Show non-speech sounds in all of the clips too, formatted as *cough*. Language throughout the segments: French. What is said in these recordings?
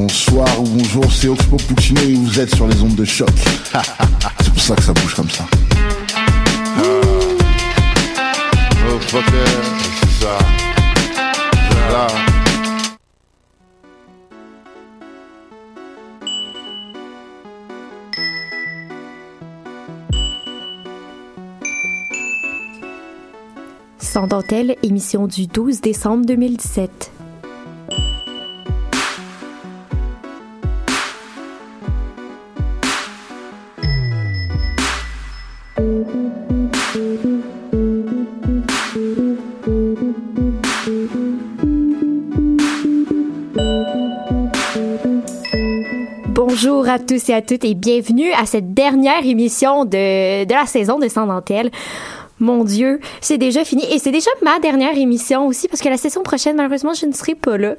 Bonsoir ou bonjour, c'est Oxpo Puccino et vous êtes sur les ondes de choc. *laughs* c'est pour ça que ça bouge comme ça. Oh, c'est ça. Sans dentelle, émission du 12 décembre 2017. Bonjour à tous et à toutes et bienvenue à cette dernière émission de, de la saison de Sans dentelle. Mon Dieu, c'est déjà fini et c'est déjà ma dernière émission aussi parce que la saison prochaine malheureusement je ne serai pas là.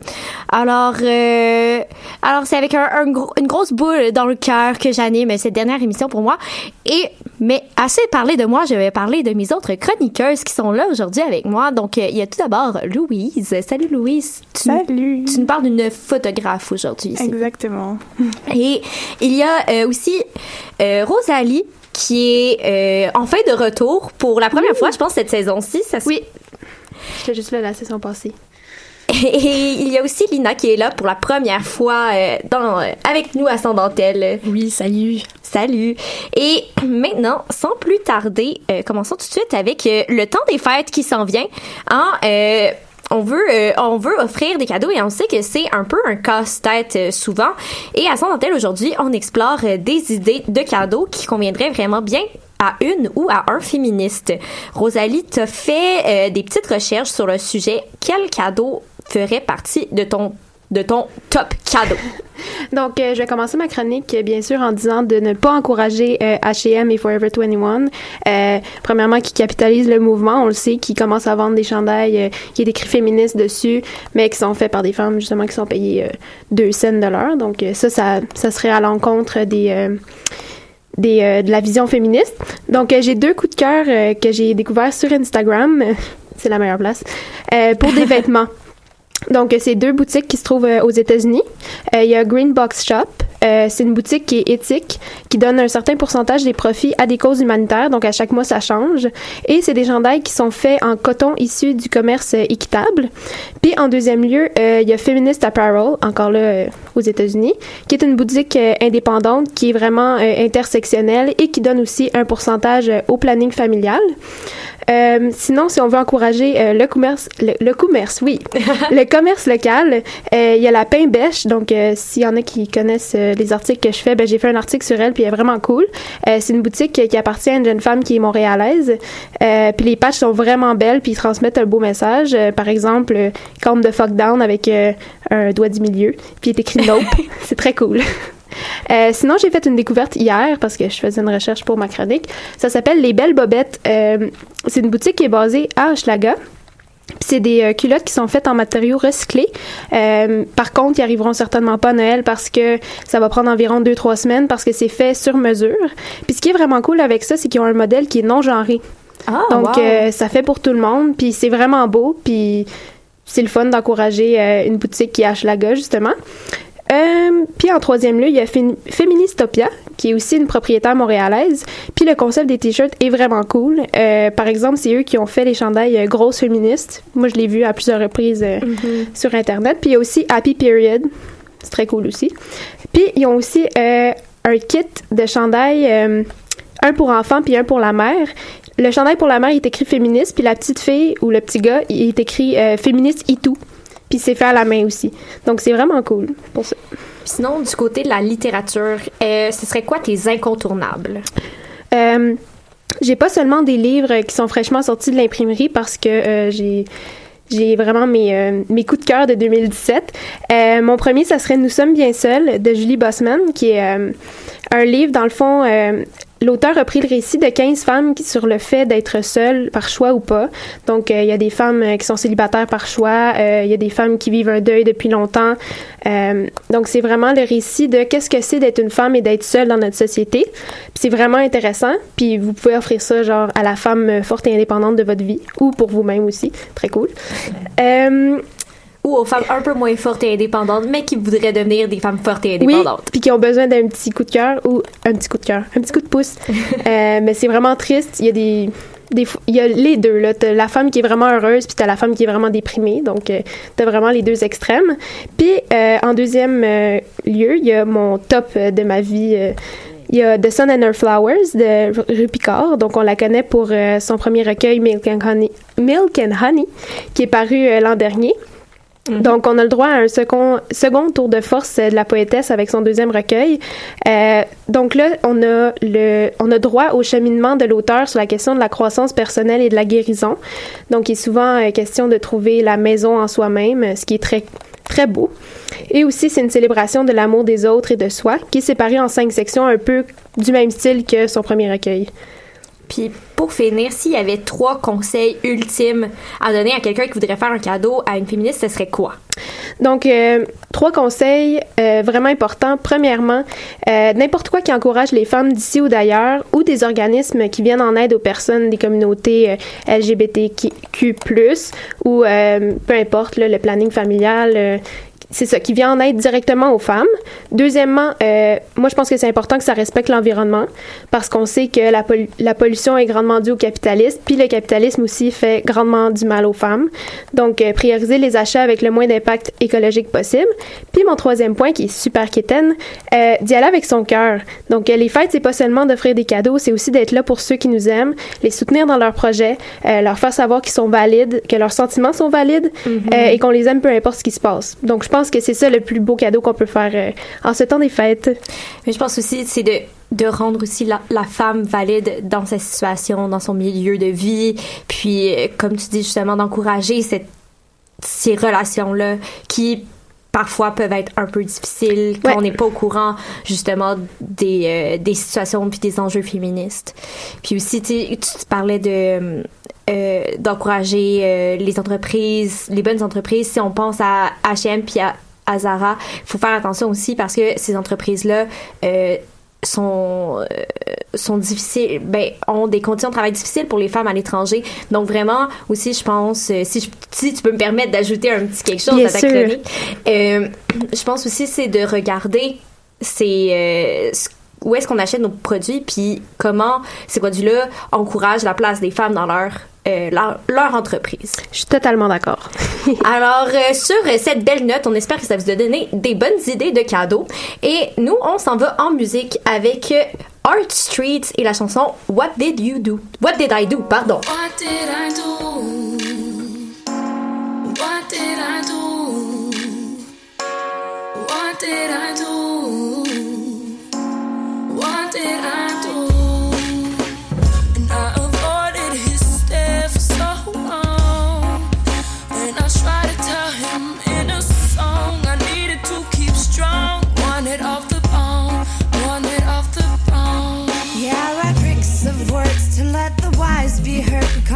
Alors, euh, alors c'est avec un, un gros- une grosse boule dans le cœur que j'anime cette dernière émission pour moi. Et mais assez parlé de moi, je vais parler de mes autres chroniqueuses qui sont là aujourd'hui avec moi. Donc euh, il y a tout d'abord Louise. Salut Louise. Tu, Salut. Tu nous parles d'une photographe aujourd'hui. Exactement. Et il y a euh, aussi Rosalie qui est euh, en fin de retour pour la première fois, je pense, cette saison-ci. Ça Oui. J'étais juste là la saison passée. *laughs* Et il y a aussi Lina qui est là pour la première fois euh, dans, euh, avec nous à Sans Dentelle. Oui, salut. Salut! Et maintenant, sans plus tarder, euh, commençons tout de suite avec euh, le temps des fêtes qui s'en vient. Hein, euh, on veut, euh, on veut offrir des cadeaux et on sait que c'est un peu un casse-tête euh, souvent. Et à Sans Dentelle aujourd'hui, on explore euh, des idées de cadeaux qui conviendraient vraiment bien à une ou à un féministe. Rosalie, t'as fait des petites recherches sur le sujet. Quel cadeau ferait partie de ton de ton top cadeau? *laughs* Donc, euh, je vais commencer ma chronique, bien sûr, en disant de ne pas encourager euh, H&M et Forever 21. Euh, premièrement, qui capitalise le mouvement, on le sait, qui commence à vendre des chandails qui est écrit féministe dessus, mais qui sont faits par des femmes, justement, qui sont payées euh, deux cents de l'heure. Donc, ça, ça, ça serait à l'encontre des... des, de la vision féministe. Donc, j'ai deux coups de cœur que j'ai découverts sur Instagram. *laughs* C'est la meilleure place. pour des *laughs* vêtements. Donc, euh, c'est deux boutiques qui se trouvent euh, aux États-Unis. Euh, Il y a Green Box Shop. Euh, c'est une boutique qui est éthique, qui donne un certain pourcentage des profits à des causes humanitaires. Donc, à chaque mois, ça change. Et c'est des chandails qui sont faits en coton issu du commerce euh, équitable. Puis, en deuxième lieu, euh, il y a Feminist Apparel, encore là euh, aux États-Unis, qui est une boutique indépendante qui est vraiment intersectionnelle et qui donne aussi un pourcentage au planning familial. Euh, sinon, si on veut encourager euh, le commerce, le, le commerce, oui, *laughs* le commerce local, euh, il y a la pain bêche. Donc, s'il y en a qui connaissent les articles que je fais, ben j'ai fait un article sur elle, puis elle est vraiment cool. Euh, c'est une boutique qui appartient à une jeune femme qui est montréalaise. Euh, puis les patchs sont vraiment belles, puis ils transmettent un beau message. Euh, par exemple, euh, Calm the fuck down avec euh, un doigt du milieu, puis il est écrit Nope. *laughs* c'est très cool. Euh, sinon, j'ai fait une découverte hier parce que je faisais une recherche pour ma chronique. Ça s'appelle Les Belles Bobettes. Euh, c'est une boutique qui est basée à Hochelaga. Puis c'est des euh, culottes qui sont faites en matériaux recyclés. Euh, par contre, ils arriveront certainement pas à Noël parce que ça va prendre environ 2-3 semaines parce que c'est fait sur mesure. Puis ce qui est vraiment cool avec ça, c'est qu'ils ont un modèle qui est non genré. Ah, Donc, wow. euh, ça fait pour tout le monde. Puis c'est vraiment beau. Puis c'est le fun d'encourager une boutique qui est à Hochelaga, justement. Euh, puis en troisième lieu, il y a Fé- Féministopia, qui est aussi une propriétaire montréalaise. Puis le concept des t-shirts est vraiment cool. Euh, par exemple, c'est eux qui ont fait les chandails euh, grosses féministes. Moi, je l'ai vu à plusieurs reprises euh, sur Internet. Puis il y a aussi Happy Period. C'est très cool aussi. Puis ils ont aussi un kit de chandails, un pour enfants puis un pour la mère. Le chandail pour la mère, il est écrit féministe, puis la petite fille ou le petit gars, il est écrit féministe et tout. Puis c'est fait à la main aussi. Donc c'est vraiment cool pour ça. Sinon, du côté de la littérature, euh, ce serait quoi tes incontournables? Euh, j'ai pas seulement des livres qui sont fraîchement sortis de l'imprimerie parce que euh, j'ai j'ai vraiment mes, euh, mes coups de cœur de 2017. Euh, mon premier, ça serait Nous sommes bien seuls de Julie Bossman, qui est euh, un livre, dans le fond, L'auteur a pris le récit de 15 femmes sur le fait d'être seules par choix ou pas. Donc, euh, il y a des femmes euh, qui sont célibataires par choix, euh, il y a des femmes qui vivent un deuil depuis longtemps. Donc, c'est vraiment le récit de qu'est-ce que c'est d'être une femme et d'être seule dans notre société. C'est vraiment intéressant. Puis vous pouvez offrir ça, genre, à la femme forte et indépendante de votre vie ou pour vous-même aussi. Très cool. Ou aux femmes un peu moins fortes et indépendantes, mais qui voudraient devenir des femmes fortes et Oui, indépendantes. puis qui ont besoin d'un petit coup de cœur ou un petit coup de cœur, un petit coup de pouce. *laughs* Euh, mais c'est vraiment triste. Il y a des, il y a les deux là. T'as la femme qui est vraiment heureuse, puis t'as la femme qui est vraiment déprimée. Donc euh, t'as vraiment les deux extrêmes. Puis euh, en deuxième euh, lieu, il y a mon top de ma vie. il y a The Sun and Her Flowers de Ru- Ruth Picard. Donc, on la connaît pour son premier recueil Milk and Honey, Milk and Honey qui est paru l'an dernier. Donc, on a le droit à un second, second tour de force euh, de la poétesse avec son deuxième recueil. Euh, donc là, on a le, on a droit au cheminement de l'auteur sur la question de la croissance personnelle et de la guérison. Donc, il est souvent euh, question de trouver la maison en soi-même, euh, ce qui est très, très beau. Et aussi, c'est une célébration de l'amour des autres et de soi, qui est séparée en cinq sections, un peu du même style que son premier recueil. Puis pour finir, s'il y avait trois conseils ultimes à donner à quelqu'un qui voudrait faire un cadeau à une féministe, ce serait quoi? Donc, euh, trois conseils euh, vraiment importants. Premièrement, euh, n'importe quoi qui encourage les femmes d'ici ou d'ailleurs, ou des organismes qui viennent en aide aux personnes des communautés LGBTQ+, ou peu importe, le planning familial, c'est ça, qui vient en aide directement aux femmes. Deuxièmement, euh, moi, je pense que c'est important que ça respecte l'environnement parce qu'on sait que la, pollu- la pollution est grandement due au capitalisme, puis le capitalisme aussi fait grandement du mal aux femmes. Donc, euh, prioriser les achats avec le moins d'impact écologique possible. Puis mon troisième point, qui est super quétaine, euh, d'y aller avec son cœur. Donc, euh, les fêtes, c'est pas seulement d'offrir des cadeaux, c'est aussi d'être là pour ceux qui nous aiment, les soutenir dans leurs projets, euh, leur faire savoir qu'ils sont valides, que leurs sentiments sont valides euh, et qu'on les aime peu importe ce qui se passe. Donc, je pense que c'est ça le plus beau cadeau qu'on peut faire euh, en ce temps des fêtes. Mais je pense aussi c'est de de rendre aussi la, la femme valide dans sa situation, dans son milieu de vie, puis euh, comme tu dis justement d'encourager ces relations là qui parfois peuvent être un peu difficiles quand Ouais. on n'est pas au courant justement des, euh, des situations puis des enjeux féministes. Puis aussi tu, tu parlais de euh, d'encourager euh, les entreprises, les bonnes entreprises. Si on pense à H&M puis à, à Zara, il faut faire attention aussi parce que ces entreprises-là euh, sont euh, sont difficiles ben ont des conditions de travail difficiles pour les femmes à l'étranger donc vraiment aussi je pense euh, si je- si tu peux me permettre d'ajouter un petit quelque chose Bien à ta sûr. chronique euh, je pense aussi c'est de regarder c'est ce- où est-ce qu'on achète nos produits puis comment ces produits-là encouragent la place des femmes dans leur euh, leur, leur entreprise. Je suis totalement d'accord. *laughs* Alors, euh, sur euh, cette belle note, on espère que ça vous a donné des bonnes idées de cadeaux. Et nous, on s'en va en musique avec Art Street et la chanson What Did You Do? What Did I Do? Pardon. What did I do? What did I do? What did I do?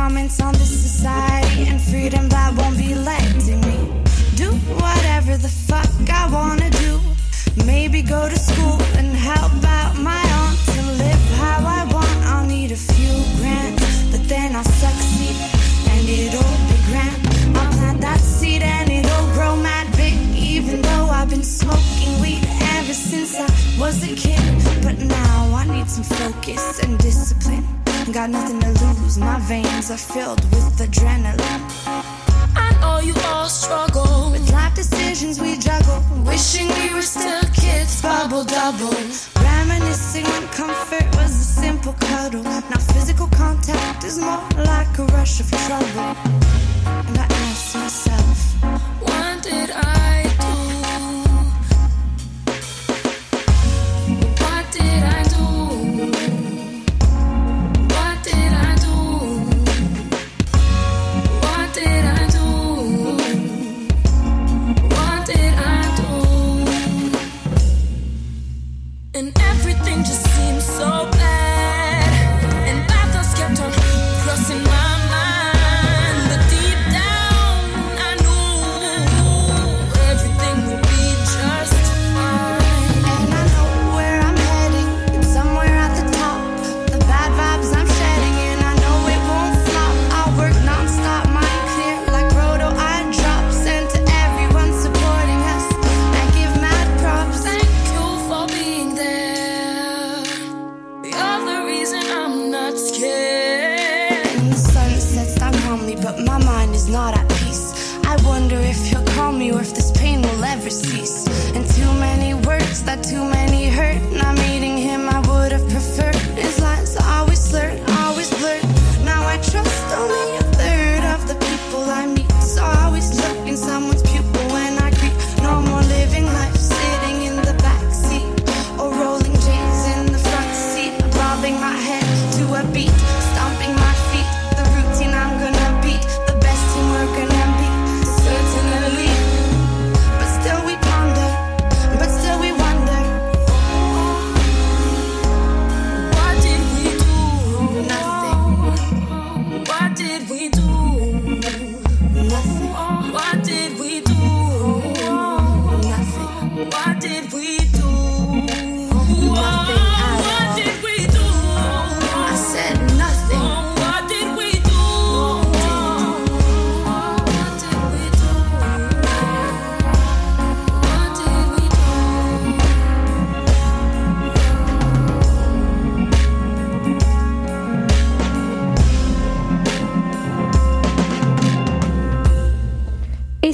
Comments on this society and freedom that won't be letting me do whatever the fuck I wanna do. Maybe go to school and help out my aunt to live how I want. I'll need a few grand, but then I'll succeed and it'll be grand. I'll plant that seed and it'll grow mad big. Even though I've been smoking weed ever since I was a kid, but now I need some focus and discipline. Got nothing to lose, my veins are filled with adrenaline. I know you all struggle With life decisions we juggle, Wishing we were still kids, bubble double. reminiscing when comfort was a simple cuddle. Now physical contact is more like a rush of trouble. And I ask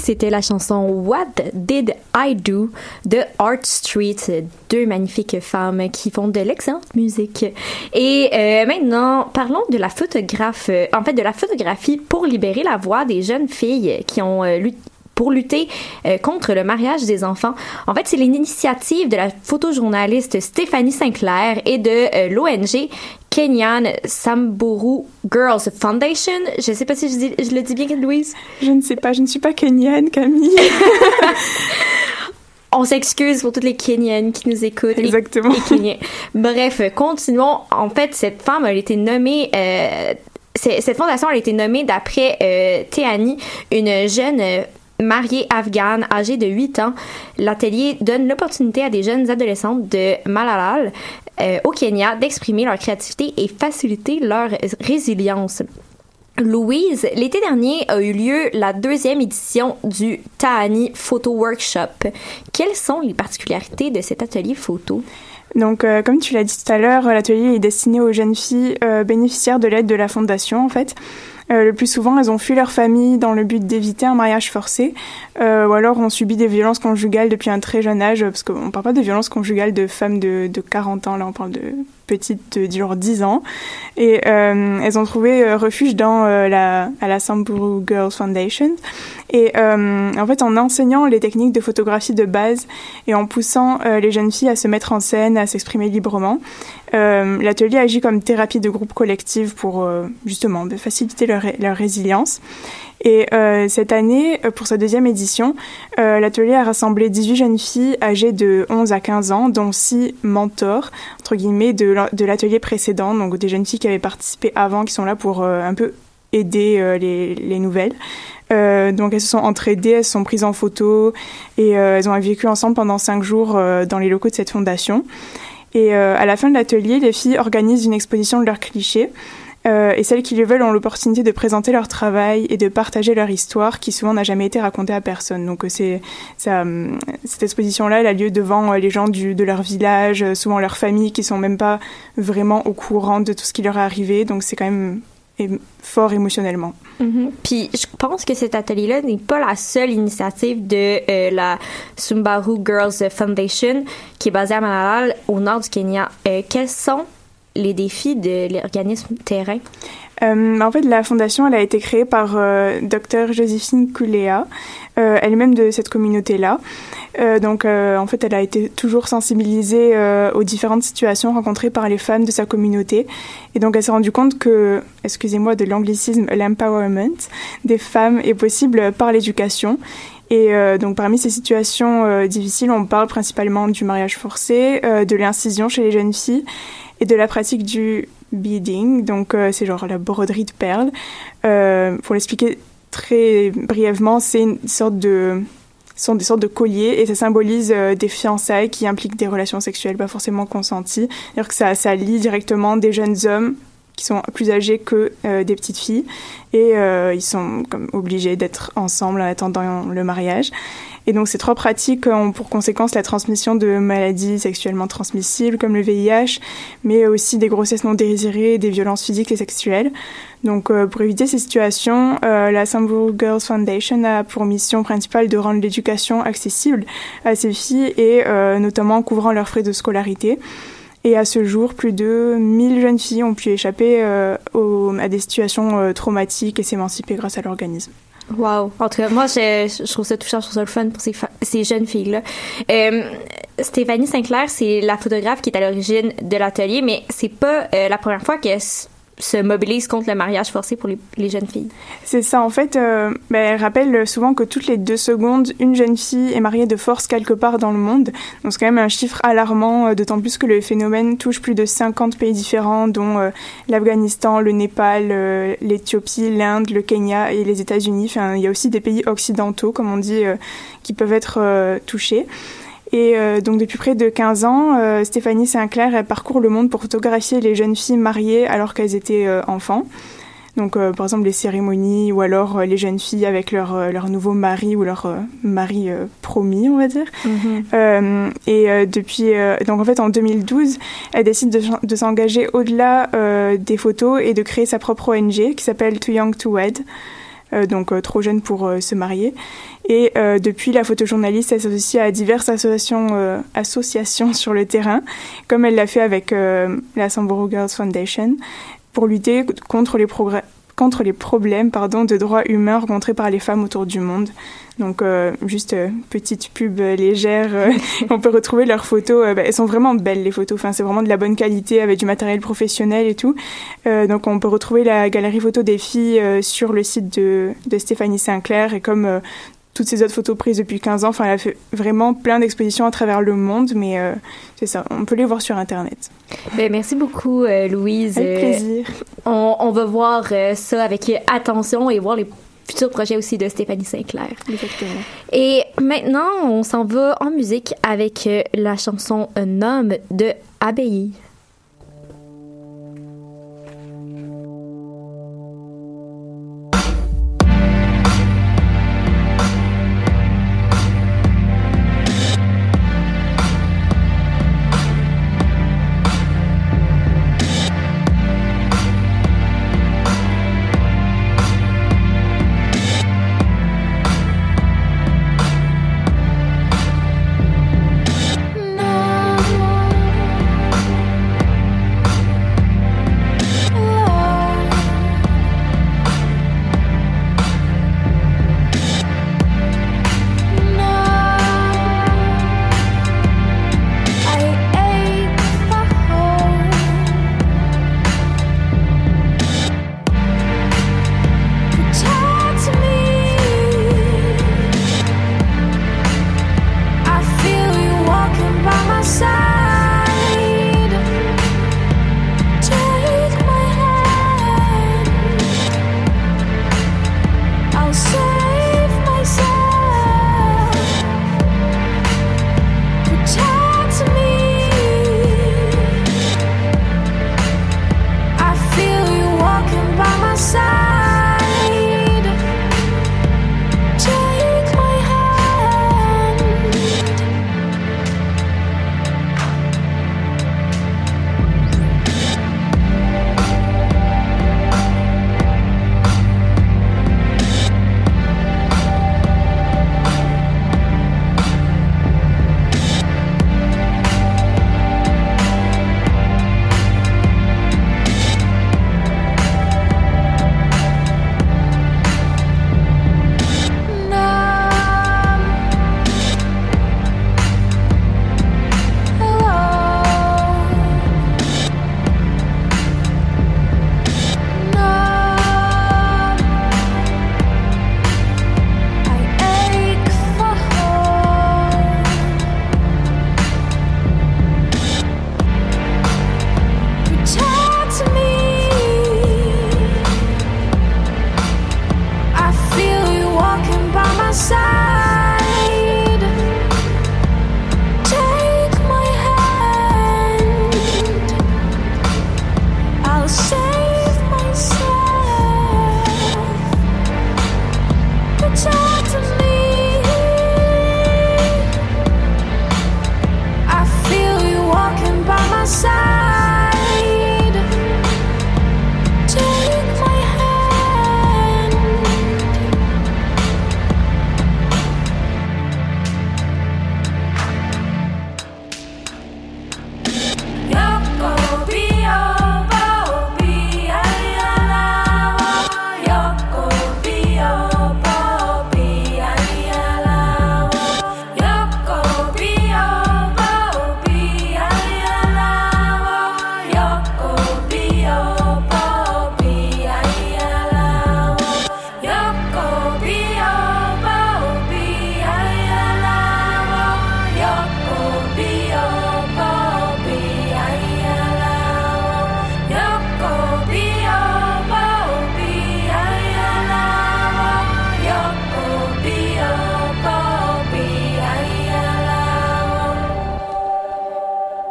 c'était la chanson What Did I Do de Art Street, deux magnifiques femmes qui font de l'excellente musique. Et euh, maintenant, parlons de la photographe, euh, en fait de la photographie pour libérer la voix des jeunes filles qui ont euh, lutté pour lutter contre le mariage des enfants. En fait, c'est l'initiative de la photojournaliste Stéphanie Sinclair et de l'ONG Kenyan Samburu Girls Foundation. Je sais pas si je, dis- je le dis bien, Louise. Je ne sais pas, je ne suis pas kenyane, Camille. *laughs* On s'excuse pour toutes les Kenyanes qui nous écoutent. et- Exactement. et Kenyans. Bref, continuons. En fait, cette femme, elle a été nommée... euh, cette fondation elle a été nommée d'après euh, Théani, une jeune euh, mariée afghane âgée de 8 ans. L'atelier donne l'opportunité à des jeunes adolescentes de Malala euh, au Kenya d'exprimer leur créativité et faciliter leur résilience. Louise, l'été dernier a eu lieu la deuxième édition du Tahani Photo Workshop. Quelles sont les particularités de cet atelier photo? Donc, euh, comme tu l'as dit tout à l'heure, l'atelier est destiné aux jeunes filles euh, bénéficiaires de l'aide de la fondation, en fait. Euh, le plus souvent, elles ont fui leur famille dans le but d'éviter un mariage forcé, euh, ou alors ont subi des violences conjugales depuis un très jeune âge, parce qu'on parle pas de violences conjugales de femmes de, de 40 ans, là on parle de petites de genre 10 ans. Et euh, elles ont trouvé euh, refuge dans euh, la, à la Samburu Girls Foundation. Et en fait, en enseignant les techniques de photographie de base et en poussant les jeunes filles à se mettre en scène, à s'exprimer librement, l'atelier agit comme thérapie de groupe collective pour justement faciliter leur résilience. Et euh, cette année, euh, pour sa deuxième édition, euh, l'atelier a rassemblé 18 jeunes filles âgées de 11 à 15 ans, dont 6 mentors, entre guillemets, de l'atelier précédent, donc des jeunes filles qui avaient participé avant, qui sont là pour un peu aider les, les nouvelles. Euh, donc elles se sont entraidées, elles se sont prises en photo et euh, elles ont vécu ensemble pendant cinq jours euh, dans les locaux de cette fondation. Et à la fin de l'atelier, les filles organisent une exposition de leurs clichés. Euh, et celles qui le veulent ont l'opportunité de présenter leur travail et de partager leur histoire qui souvent n'a jamais été racontée à personne. Donc euh, c'est hum, cette exposition-là, elle a lieu devant euh, les gens de leur village, euh, souvent leurs familles qui sont même pas vraiment au courant de tout ce qui leur est arrivé. Donc c'est quand même fort émotionnellement. Puis je pense que cet atelier-là n'est pas la seule initiative de euh, la Sumbaru Girls Foundation qui est basée à Malala au nord du Kenya. Euh, quels sont les défis de l'organisme terrain? Euh, en fait, la fondation, elle a été créée par euh, Dr Joséphine Kulea, euh, elle-même de cette communauté-là. Euh, donc, en fait, elle a été toujours sensibilisée aux différentes situations rencontrées par les femmes de sa communauté. Et donc, elle s'est rendue compte que, excusez-moi de l'anglicisme, l'empowerment des femmes est possible par l'éducation. Et donc, parmi ces situations difficiles, on parle principalement du mariage forcé, de l'incision chez les jeunes filles et de la pratique du beading, donc euh, c'est genre la broderie de perles. Euh, pour l'expliquer très brièvement, c'est une sorte de sont des sortes de colliers et ça symbolise euh, des fiançailles qui impliquent des relations sexuelles pas forcément consenties. C'est-à-dire que ça, ça lie directement des jeunes hommes qui sont plus âgés que des petites filles et ils sont comme obligés d'être ensemble en attendant le mariage. Et donc ces trois pratiques ont pour conséquence la transmission de maladies sexuellement transmissibles comme le VIH, mais aussi des grossesses non désirées, des violences physiques et sexuelles. Donc euh, pour éviter ces situations, euh, la Sambour Girls Foundation a pour mission principale de rendre l'éducation accessible à ces filles et euh, notamment en couvrant leurs frais de scolarité. Et à ce jour, plus de 1000 jeunes filles ont pu échapper à des situations traumatiques et s'émanciper grâce à l'organisme. Wow. En tout cas, moi, je, je trouve ça touchant, je trouve ça le fun pour ces, jeunes filles-là. Euh, Stéphanie Sinclair, c'est la photographe qui est à l'origine de l'atelier, mais c'est pas euh, la première fois s- se mobilise contre le mariage forcé pour les, jeunes filles. C'est ça, en fait, euh, ben, elle rappelle souvent que toutes les deux secondes, une jeune fille est mariée de force quelque part dans le monde. Donc c'est quand même un chiffre alarmant, euh, d'autant plus que le phénomène touche plus de 50 pays différents, dont euh, l'Afghanistan, le Népal, l'Éthiopie, l'Inde, le Kenya et les États-Unis. Enfin, il y a aussi des pays occidentaux, comme on dit, qui peuvent être touchés. Et euh, donc depuis près de 15 ans, euh, Stéphanie Sinclair elle parcourt le monde pour photographier les jeunes filles mariées alors qu'elles étaient euh, enfants. Donc par exemple les cérémonies ou alors les jeunes filles avec leur, leur nouveau mari ou leur mari promis, on va dire. Euh, et depuis, donc en fait en 2012, elle décide de, de s'engager au-delà des photos et de créer sa propre ONG qui s'appelle Too Young to Wed. Euh, donc euh, trop jeune pour euh, se marier. Et depuis, la photojournaliste s'associe à diverses associations, associations sur le terrain, comme elle l'a fait avec la Samburu Girls Foundation, pour lutter contre les, progrès, contre les problèmes pardon, de droits humains rencontrés par les femmes autour du monde. Donc, euh, juste euh, petite pub euh, légère. euh, *laughs* on peut retrouver leurs photos. bah, elles sont vraiment belles, les photos. Enfin, c'est vraiment de la bonne qualité avec du matériel professionnel et tout. Donc, on peut retrouver la galerie photo des filles sur le site de, de Stéphanie Sinclair. Et comme toutes ces autres photos prises depuis 15 ans, enfin, elle a fait vraiment plein d'expositions à travers le monde. Mais euh, c'est ça, on peut les voir sur Internet. Ben, merci beaucoup, euh, Louise. Avec Euh, plaisir. on, on va voir euh, ça avec attention et voir les futurs projets aussi de Stéphanie Sinclair. Exactement. Et maintenant, on s'en va en musique avec la chanson Un homme de Abbaye.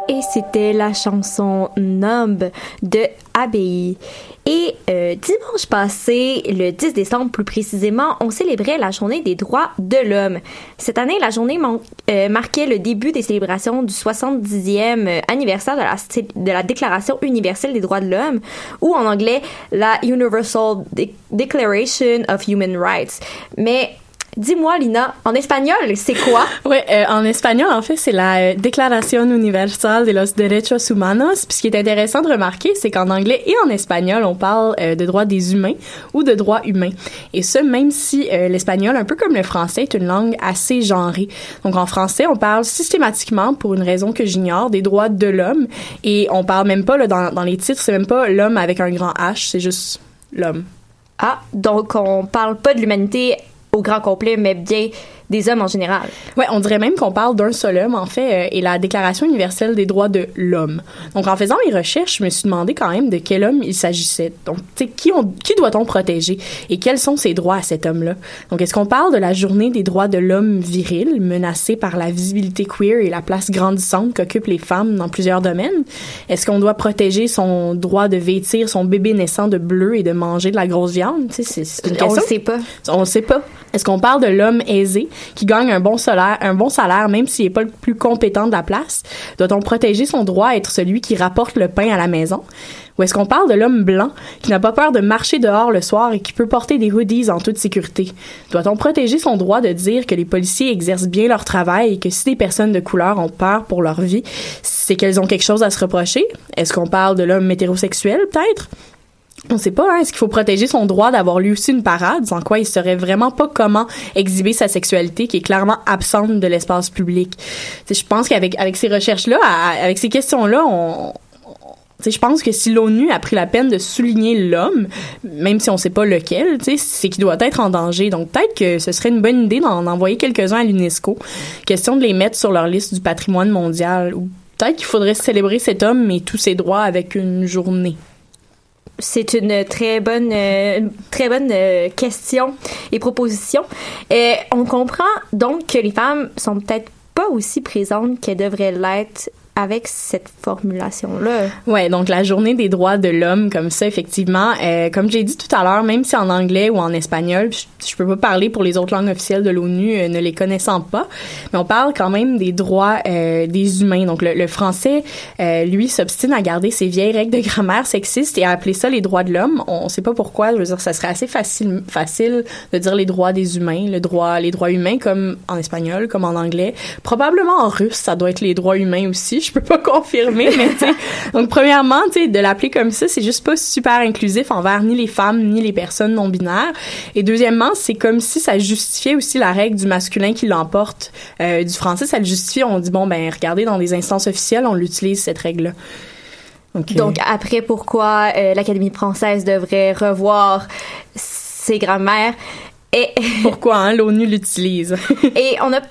Et c'était la chanson Numb de Abbaye. Et euh, dimanche passé, le 10 décembre plus précisément, on célébrait la journée des droits de l'homme. Cette année, la journée euh, marquait le début des célébrations du 70e anniversaire de la, Déclaration universelle des droits de l'homme, ou en anglais, la Universal De- Declaration of Human Rights. Mais dis-moi, Lina, en espagnol, c'est quoi? *laughs* Ouais, euh, en espagnol, en fait, c'est la euh, Declaración Universal de los Derechos Humanos. Puis ce qui est intéressant de remarquer, c'est qu'en anglais et en espagnol, on parle euh, de droits des humains ou de droits humains. Et ce, même si euh, l'espagnol, un peu comme le français, est une langue assez genrée. Donc en français, on parle systématiquement, pour une raison que j'ignore, des droits de l'homme. Et on parle même pas, là, dans, dans les titres, c'est même pas l'homme avec un grand H, c'est juste l'homme. Ah, donc on parle pas de l'humanité au grand complet, mais bien des hommes en général. Ouais, on dirait même qu'on parle d'un seul homme, en fait, euh, et la Déclaration universelle des droits de l'homme. Donc, en faisant mes recherches, je me suis demandé quand même de quel homme il s'agissait. Donc, tu sais, qui, on- qui doit-on protéger et quels sont ses droits à cet homme-là? Donc, est-ce qu'on parle de la journée des droits de l'homme viril, menacé par la visibilité queer et la place grandissante qu'occupent les femmes dans plusieurs domaines? Est-ce qu'on doit protéger son droit de vêtir son bébé naissant de bleu et de manger de la grosse viande? Tu sais, c'est- une On question. le sait pas. On le sait pas. Est-ce qu'on parle de l'homme aisé qui gagne un bon salaire, même s'il n'est pas le plus compétent de la place? Doit-on protéger son droit à être celui qui rapporte le pain à la maison? Ou est-ce qu'on parle de l'homme blanc qui n'a pas peur de marcher dehors le soir et qui peut porter des hoodies en toute sécurité? Doit-on protéger son droit de dire que les policiers exercent bien leur travail et que si des personnes de couleur ont peur pour leur vie, c'est qu'elles ont quelque chose à se reprocher? Est-ce qu'on parle de l'homme hétérosexuel, peut-être? On sait pas, hein, est-ce qu'il faut protéger son droit d'avoir lui aussi une parade, sans quoi il saurait vraiment pas comment exhiber sa sexualité qui est clairement absente de l'espace public. Je pense qu'avec avec ces recherches-là, avec ces questions-là, on, je pense que si l'ONU a pris la peine de souligner l'homme, même si on sait pas lequel, c'est qu'il doit être en danger. Donc peut-être que ce serait une bonne idée d'en envoyer quelques-uns à l'UNESCO. Question de les mettre sur leur liste du patrimoine mondial. Ou peut-être qu'il faudrait célébrer cet homme et tous ses droits avec une journée. C'est une très bonne, euh, très bonne euh, question et proposition. Et on comprend donc que les femmes sont peut-être pas aussi présentes qu'elles devraient l'être avec cette formulation-là. Ouais, donc la journée des droits de l'homme comme ça effectivement, euh, comme j'ai dit tout à l'heure, même si en anglais ou en espagnol, je, je peux pas parler pour les autres langues officielles de l'ONU euh, ne les connaissant pas, mais on parle quand même des droits euh, des humains. Donc le, français, lui, s'obstine à garder ses vieilles règles de grammaire sexistes et à appeler ça les droits de l'homme. On, on sait pas pourquoi. Je veux dire, ça serait assez facile, facile de dire les droits des humains, le droit, les droits humains comme en espagnol, comme en anglais. Probablement en russe, ça doit être les droits humains aussi. Peux pas *laughs* confirmer, mais tu sais. Donc premièrement, tu sais, de l'appeler comme ça, c'est juste pas super inclusif envers ni les femmes ni les personnes non binaires. Et deuxièmement, c'est comme si ça justifiait aussi la règle du masculin qui l'emporte. Euh, du français, ça le justifie. On dit bon ben regardez dans des instances officielles, on l'utilise cette règle-là. Donc, Donc après, pourquoi euh, l'Académie française devrait revoir ses grammaires et pourquoi hein, l'ONU l'utilise? *laughs* Et on a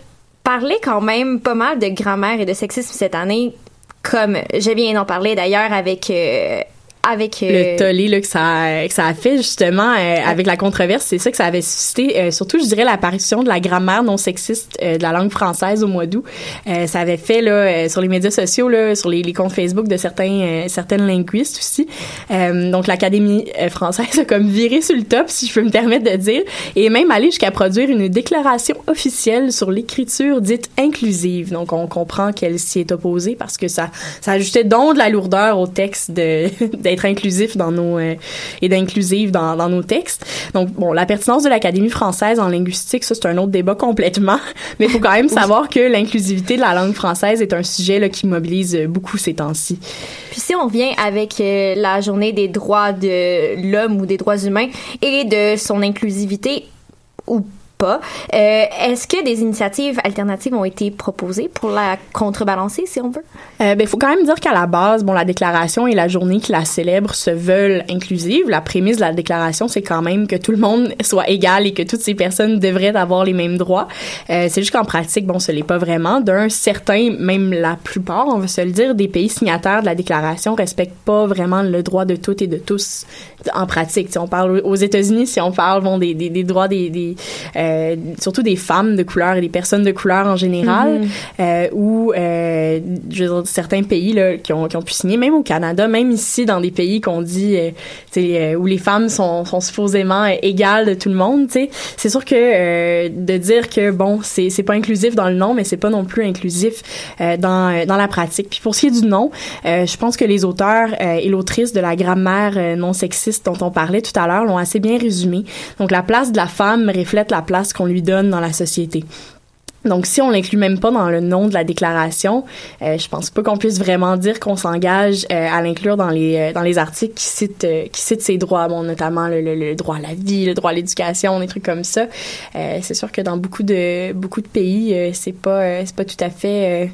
parlé quand même pas mal de grammaire et de sexisme cette année, comme je viens d'en parler d'ailleurs avec euh, avec euh, le tollé là, que ça que ça a fait justement euh, avec la controverse c'est ça que ça avait suscité euh, surtout je dirais l'apparition de la grammaire non sexiste euh, de la langue française au mois d'août. Ça avait fait là sur les médias sociaux là sur les, les comptes Facebook de certains certaines linguistes aussi. Donc l'académie française a comme viré sur le top si je peux me permettre de dire et même allé jusqu'à produire une déclaration officielle sur l'écriture dite inclusive. Donc on comprend qu'elle s'y est opposée parce que ça ça ajoutait donc de la lourdeur au texte de *laughs* d'être inclusif dans nos euh, et d'inclusive dans, dans nos textes. Donc bon, la pertinence de l'Académie française en linguistique, ça c'est un autre débat complètement, *laughs* mais il faut quand même savoir que l'inclusivité de la langue française est un sujet là, qui mobilise euh, beaucoup ces temps-ci. Puis si on vient avec euh, la journée des droits de l'homme ou des droits humains et de son inclusivité ou euh, est-ce que des initiatives alternatives ont été proposées pour la contrebalancer, si on veut? Euh, ben, il faut quand même dire qu'à la base, bon, la déclaration et la journée qui la célèbre se veulent inclusives. La prémisse de la déclaration, c'est quand même que tout le monde *laughs* soit égal et que toutes ces personnes devraient avoir les mêmes droits. Euh, c'est juste qu'en pratique, bon, ce l'est pas vraiment. D'un certain, même la plupart, on va se le dire, des pays signataires de la déclaration respectent pas vraiment le droit de toutes et de tous en pratique. Si on parle aux États-Unis, si on parle bon des, droits des, surtout des femmes de couleur et des personnes de couleur en général, Mhm. euh, ou euh, je veux dire, certains pays là, qui, ont, qui ont pu signer, même au Canada, même ici dans des pays qu'on dit euh, euh, où les femmes sont, sont supposément euh, égales de tout le monde, tu sais, c'est sûr que euh, de dire que bon c'est c'est pas inclusif dans le nom, mais c'est pas non plus inclusif euh, dans euh, dans la pratique. Puis pour ce qui est du nom, euh, je pense que les auteurs euh, et l'autrice de la grammaire euh, non sexiste dont on parlait tout à l'heure l'ont assez bien résumé. Donc la place de la femme reflète la place qu'on lui donne dans la société. Donc, si on l'inclut même pas dans le nom de la déclaration, euh, je pense pas qu'on puisse vraiment dire qu'on s'engage euh, à l'inclure dans les euh, dans les articles qui citent euh, qui citent ses droits, bon notamment le, le, le droit à la vie, le droit à l'éducation, des trucs comme ça. C'est sûr que dans beaucoup de beaucoup de pays, c'est pas c'est pas tout à fait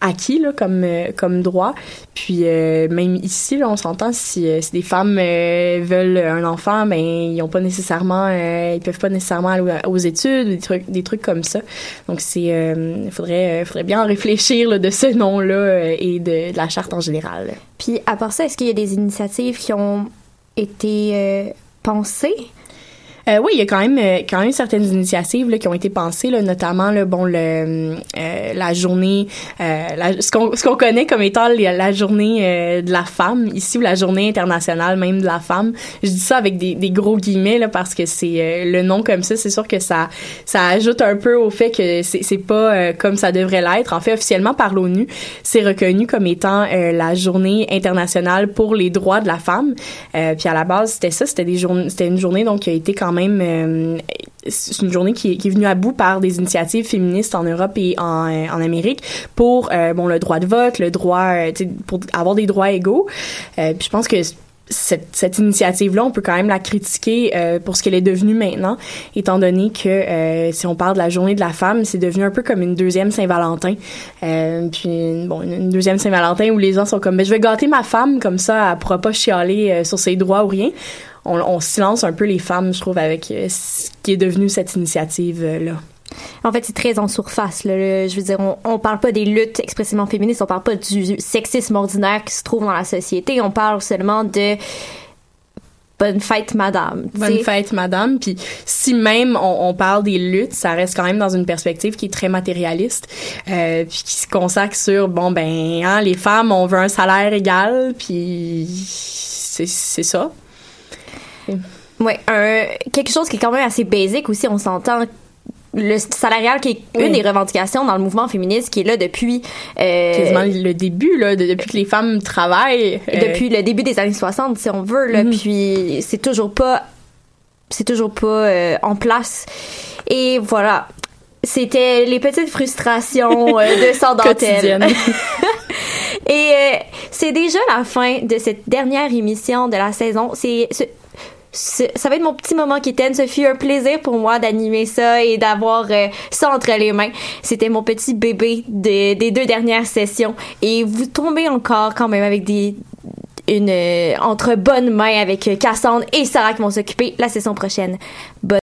acquis là, comme euh, comme droit. Puis euh, même ici, là, on s'entend si, euh, des femmes veulent un enfant, ben ils ont pas nécessairement, ils peuvent pas nécessairement aller aux études, des trucs des trucs comme ça. Donc c'est, faudrait faudrait bien en réfléchir là, de ce nom-là et de, la charte en général. Puis à part ça, est-ce qu'il y a des initiatives qui ont été pensées? Euh, oui, il y a quand même euh, quand même certaines initiatives là, qui ont été pensées, là, notamment là, bon le euh, la journée, euh, la- ce qu'on ce qu'on connaît comme étant la, journée euh, de la femme ici ou la journée internationale même de la femme. Je dis ça avec des, des gros guillemets là parce que c'est euh, le nom comme ça, c'est sûr que ça ça ajoute un peu au fait que c'est c'est pas comme ça devrait l'être. En fait, officiellement par l'ONU, c'est reconnu comme étant la journée internationale pour les droits de la femme. Puis à la base, c'était ça, c'était des journées, c'était une journée donc qui a été quand même euh, c'est une journée qui est, venue à bout par des initiatives féministes en Europe et en, euh, Amérique pour euh, bon le droit de vote, le droit pour avoir des droits égaux. Puis je pense que cette, initiative-là, on peut quand même la critiquer pour ce qu'elle est devenue maintenant, étant donné que si on parle de la journée de la femme, c'est devenu un peu comme une deuxième Saint-Valentin. Puis bon, une, deuxième Saint-Valentin où les gens sont comme, ben, je vais gâter ma femme comme ça, elle pourra pas chialer sur ses droits ou rien. On, on silence un peu les femmes, je trouve, avec euh, ce qui est devenu cette initiative-là. En fait, c'est très en surface. Là. Le- je veux dire, on, on parle pas des luttes expressément féministes, on parle pas du sexisme ordinaire qui se trouve dans la société, on parle seulement de bonne fête, madame. Bonne fête, madame. Puis si même on, on parle des luttes, ça reste quand même dans une perspective qui est très matérialiste, euh, puis qui se consacre sur bon ben hein, les femmes on veut un salaire égal, puis c'est c'est ça. Ouais, un, quelque chose qui est quand même assez basique aussi, on s'entend. Le salarial qui est Oui. une des revendications dans le mouvement féministe qui est là depuis euh, Quasiment le début là, de- depuis que les femmes travaillent. euh, depuis le début des années 60 si on veut là Mhm. puis c'est toujours pas c'est toujours pas euh, en place et voilà c'était les petites frustrations euh, de *laughs* Quotidiennes. *laughs* et c'est déjà la fin de cette dernière émission de la saison c'est ce- ce- ça va être mon petit moment kitten. Ce fut un plaisir pour moi d'animer ça et d'avoir euh, ça entre les mains. C'était mon petit bébé de- des deux dernières sessions. Et vous tombez encore quand même avec des une euh, entre bonnes mains avec euh, Cassandre et Sarah qui vont s'occuper la session prochaine. Bonne